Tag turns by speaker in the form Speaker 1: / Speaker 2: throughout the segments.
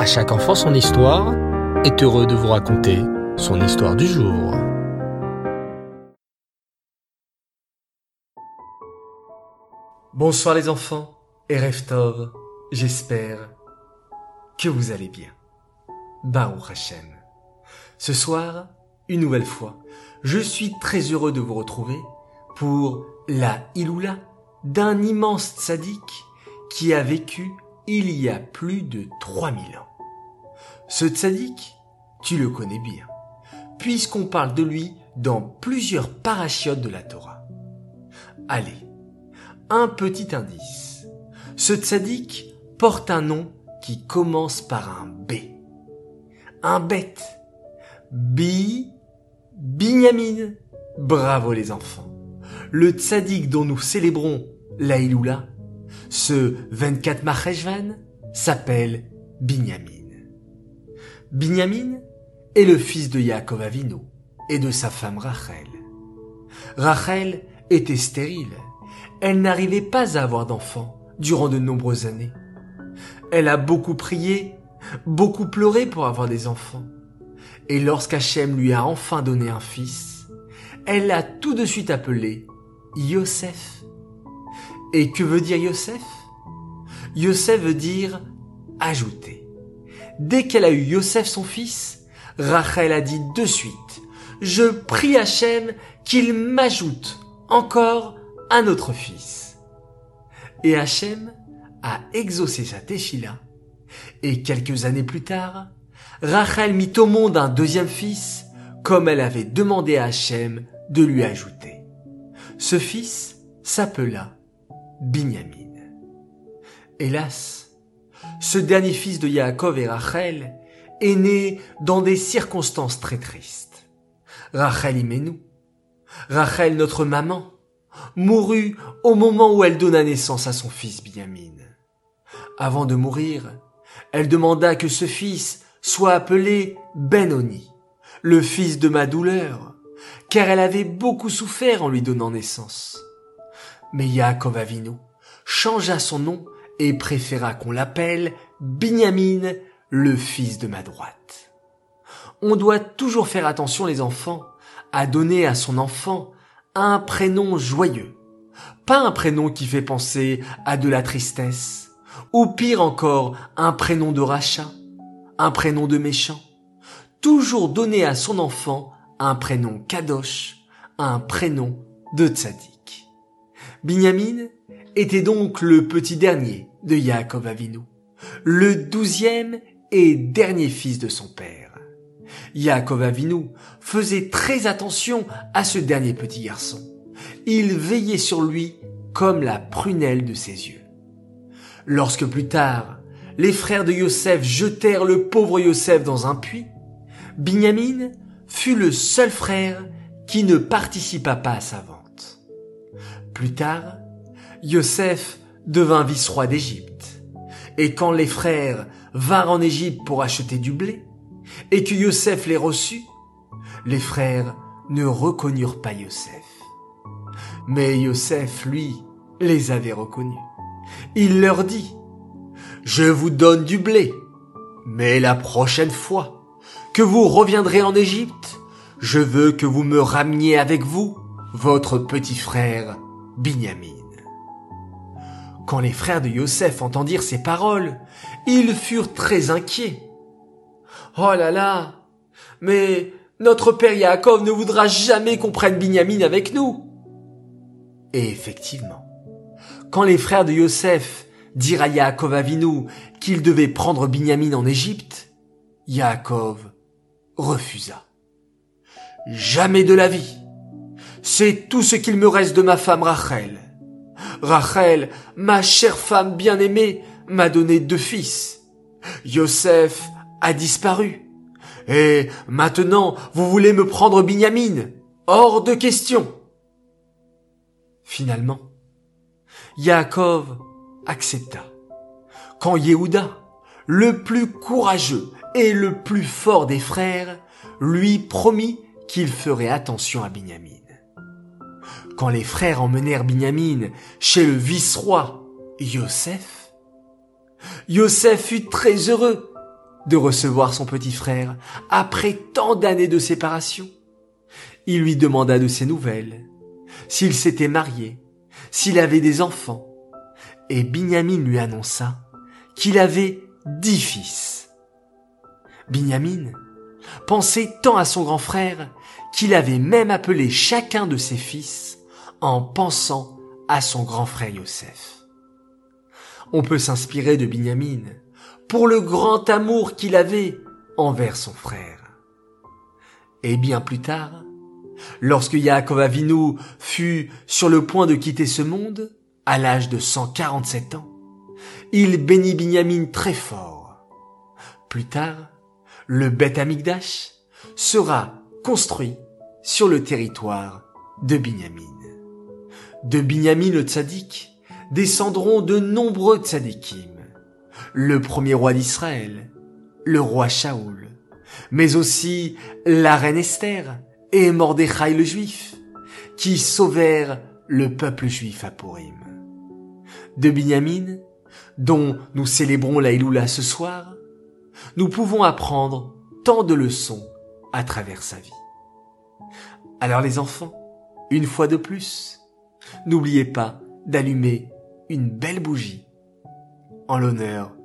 Speaker 1: À chaque enfant son histoire est heureux de vous raconter son histoire du jour.
Speaker 2: Bonsoir les enfants et Reftov, j'espère que vous allez bien. Baruch Hashem. Ce soir, une nouvelle fois, je suis très heureux de vous retrouver pour la Iloula d'un immense tzaddik qui a vécu il y a plus de 3000 ans. Ce tzaddik, tu le connais bien, puisqu'on parle de lui dans plusieurs parachiotes de la Torah. Allez, un petit indice. Ce tzaddik porte un nom qui commence par un B. Un bête. Bi, Binyamin. Bravo les enfants. Le tzaddik dont nous célébrons la ce 24 Maheshvan, s'appelle Binyamin. Binyamin est le fils de Yaakov Avinu et de sa femme Rachel. Rachel était stérile. Elle n'arrivait pas à avoir d'enfants durant de nombreuses années. Elle a beaucoup prié, beaucoup pleuré pour avoir des enfants. Et lorsqu'Hachem lui a enfin donné un fils, elle l'a tout de suite appelé Yosef. Et que veut dire Yosef? Yosef veut dire ajouter. Dès qu'elle a eu Yosef son fils, Rachel a dit de suite, je prie Hachem qu'il m'ajoute encore un autre fils. Et Hachem a exaucé sa téchila, et quelques années plus tard, Rachel mit au monde un deuxième fils, comme elle avait demandé à Hachem de lui ajouter. Ce fils s'appela Binyamin. Hélas, ce dernier fils de Yaakov et Rachel est né dans des circonstances très tristes. Rachel Imenou, Rachel notre maman, mourut au moment où elle donna naissance à son fils Binyamin. Avant de mourir, elle demanda que ce fils soit appelé Benoni, le fils de ma douleur, car elle avait beaucoup souffert en lui donnant naissance. Mais Yaakov Avinu changea son nom et préféra qu'on l'appelle Binyamin, le fils de ma droite. On doit toujours faire attention les enfants à donner à son enfant un prénom joyeux, pas un prénom qui fait penser à de la tristesse, ou pire encore un prénom de rachat, un prénom de méchant. Toujours donner à son enfant un prénom kadosh, un prénom de tzaddik. Binyamin était donc le petit dernier de Yaakov Avinu, le douzième et dernier fils de son père. Yaakov Avinu faisait très attention à ce dernier petit garçon. Il veillait sur lui comme la prunelle de ses yeux. Lorsque plus tard, les frères de Yosef jetèrent le pauvre Yosef dans un puits, Binyamin fut le seul frère qui ne participa pas à sa vente. Plus tard, Yosef devint vice-roi d'Égypte. Et quand les frères vinrent en Égypte pour acheter du blé, et que Yosef les reçut, les frères ne reconnurent pas Yosef. Mais Yosef, lui, les avait reconnus. Il leur dit, Je vous donne du blé, mais la prochaine fois que vous reviendrez en Égypte, je veux que vous me rameniez avec vous votre petit frère Binyamin. Quand les frères de Yosef entendirent ces paroles, ils furent très inquiets. Oh là là! Mais notre père Yaakov ne voudra jamais qu'on prenne Binyamin avec nous. Et effectivement, quand les frères de Yosef dirent à Yaakov Avinu qu'il devait prendre Binyamin en Égypte, Yaakov refusa. Jamais de la vie. C'est tout ce qu'il me reste de ma femme Rachel. Rachel, ma chère femme bien-aimée, m'a donné deux fils. Yosef a disparu. Et maintenant, vous voulez me prendre Binyamin? Hors de question. Finalement, Yaakov accepta. Quand Yehuda, le plus courageux et le plus fort des frères, lui promit qu'il ferait attention à Binyamin. Quand les frères emmenèrent Binyamin chez le vice-roi Yosef, Yosef fut très heureux de recevoir son petit frère après tant d'années de séparation. Il lui demanda de ses nouvelles, s'il s'était marié, s'il avait des enfants, et Binyamin lui annonça qu'il avait dix fils. Binyamin pensait tant à son grand frère qu'il avait même appelé chacun de ses fils en pensant à son grand frère Yosef. On peut s'inspirer de Binyamin pour le grand amour qu'il avait envers son frère. Et bien plus tard, lorsque Yaakov Avinu fut sur le point de quitter ce monde, à l'âge de 147 ans, il bénit Binyamin très fort. Plus tard, le Beth Amigdash sera construit sur le territoire de Binyamin. De Binyamin le tzaddik descendront de nombreux tzaddikim. Le premier roi d'Israël, le roi Shaoul, mais aussi la reine Esther et Mordechai le juif, qui sauvèrent le peuple juif à Purim. De Binyamin, dont nous célébrons la Iloula ce soir, nous pouvons apprendre tant de leçons à travers sa vie. Alors les enfants, une fois de plus, n'oubliez pas d'allumer une belle bougie en l'honneur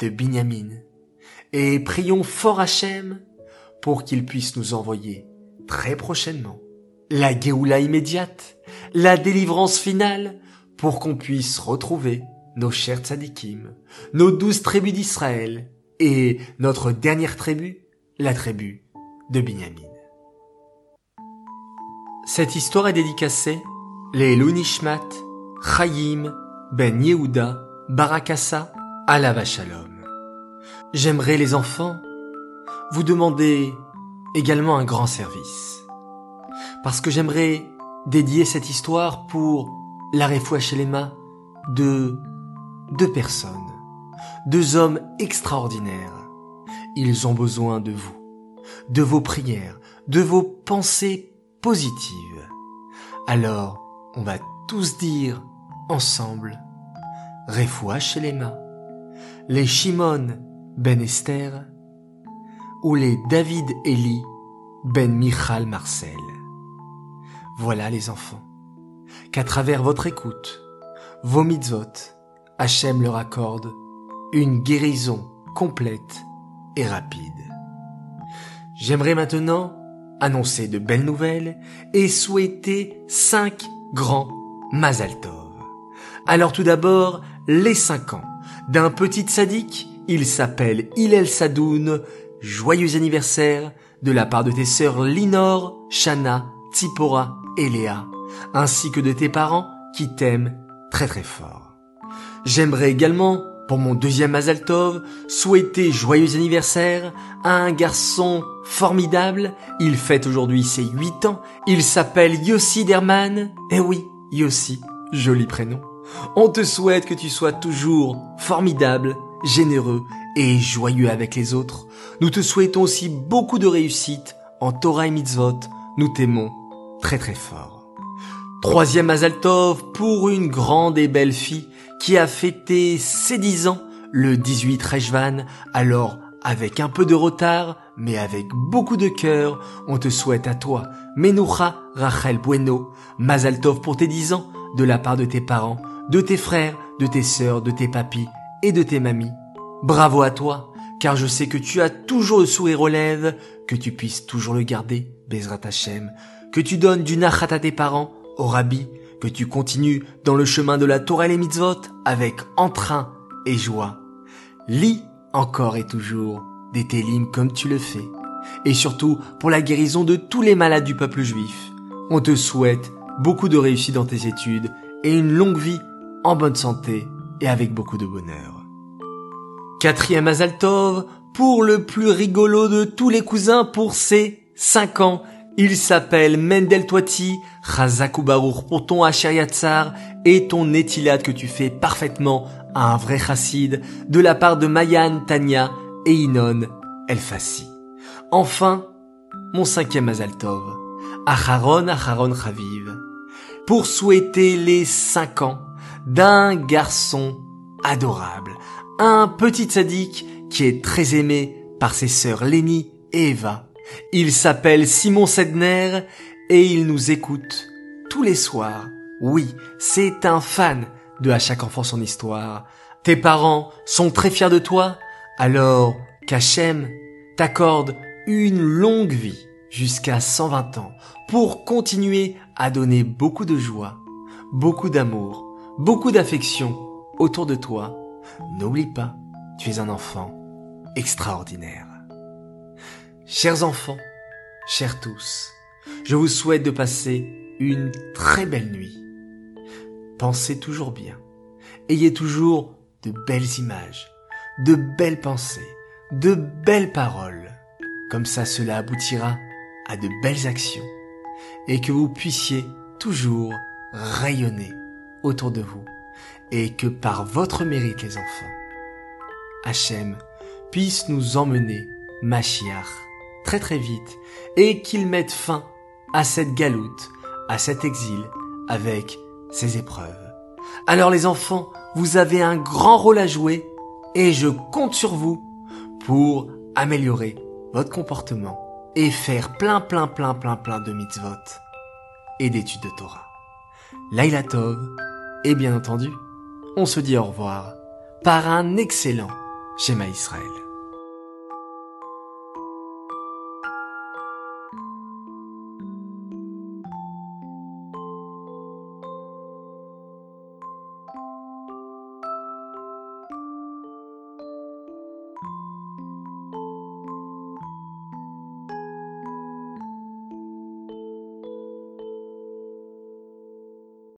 Speaker 2: de Binyamin et prions fort Hachem pour qu'il puisse nous envoyer très prochainement la Géoula immédiate, la délivrance finale pour qu'on puisse retrouver nos chers tzadikim, nos douze tribus d'Israël et notre dernière tribu, la tribu de Binyamin. Cette histoire est dédicacée les Lunishmat, Chaim, Ben Yehuda, Barakassa, Alava Shalom. J'aimerais les enfants vous demander également un grand service. Parce que j'aimerais dédier cette histoire pour la Chelema de deux personnes, deux hommes extraordinaires. Ils ont besoin de vous, de vos prières, de vos pensées positives. Alors, on va tous dire ensemble Refoua Shelema, les Shimon ben Esther ou les David Eli ben Michal Marcel. Voilà les enfants, qu'à travers votre écoute, vos mitzvot, Hachem leur accorde une guérison complète et rapide. J'aimerais maintenant annoncer de belles nouvelles et souhaiter 5 grand Mazaltov. Alors tout d'abord, les 5 ans. D'un petit sadique, il s'appelle Hillel Sadoun. Joyeux anniversaire de la part de tes sœurs Linor, Shana, Tipora et Léa, ainsi que de tes parents qui t'aiment très très fort. J'aimerais également pour mon deuxième Mazaltov, souhaiter joyeux anniversaire à un garçon formidable. Il fête aujourd'hui ses huit ans. Il s'appelle Yossi Derman. Eh oui, Yossi, joli prénom. On te souhaite que tu sois toujours formidable, généreux et joyeux avec les autres. Nous te souhaitons aussi beaucoup de réussite en Torah et Mitzvot. Nous t'aimons très très fort. Troisième Azaltov pour une grande et belle fille qui a fêté ses dix ans le 18 Rejvan. Alors, avec un peu de retard, mais avec beaucoup de cœur, on te souhaite à toi, Menucha Rachel Bueno, Mazaltov pour tes dix ans, de la part de tes parents, de tes frères, de tes sœurs, de tes papis et de tes mamies. Bravo à toi, car je sais que tu as toujours le sourire aux lèvres, que tu puisses toujours le garder, Bezrat Hashem, que tu donnes du nachat à tes parents, au rabbi, que tu continues dans le chemin de la Torah et mitzvot avec entrain et joie. Lis encore et toujours des télim comme tu le fais. Et surtout pour la guérison de tous les malades du peuple juif. On te souhaite beaucoup de réussite dans tes études et une longue vie en bonne santé et avec beaucoup de bonheur. Quatrième Azaltov, pour le plus rigolo de tous les cousins pour ses 5 ans. Il s'appelle Mendel Toiti, Baruch pour ton Yatsar et ton Etilat que tu fais parfaitement à un vrai chassid de la part de Mayan, Tanya et Inon Elfassi. Enfin, mon cinquième Azaltov, Acharon Acharon Chaviv, pour souhaiter les cinq ans d'un garçon adorable, un petit sadique qui est très aimé par ses sœurs Lénie et Eva. Il s'appelle Simon Sedner et il nous écoute tous les soirs. Oui, c'est un fan de À chaque enfant son histoire. Tes parents sont très fiers de toi, alors qu'Hachem t'accorde une longue vie jusqu'à 120 ans pour continuer à donner beaucoup de joie, beaucoup d'amour, beaucoup d'affection autour de toi. N'oublie pas, tu es un enfant extraordinaire. Chers enfants, chers tous, je vous souhaite de passer une très belle nuit. Pensez toujours bien. Ayez toujours de belles images, de belles pensées, de belles paroles. Comme ça, cela aboutira à de belles actions et que vous puissiez toujours rayonner autour de vous et que par votre mérite, les enfants, Hachem puisse nous emmener, Machiach, très très vite et qu'il mette fin à cette galoute, à cet exil avec ces épreuves. Alors les enfants, vous avez un grand rôle à jouer et je compte sur vous pour améliorer votre comportement et faire plein plein plein plein plein de mitzvot et d'études de Torah. Laila Tov et bien entendu, on se dit au revoir par un excellent schéma Israël.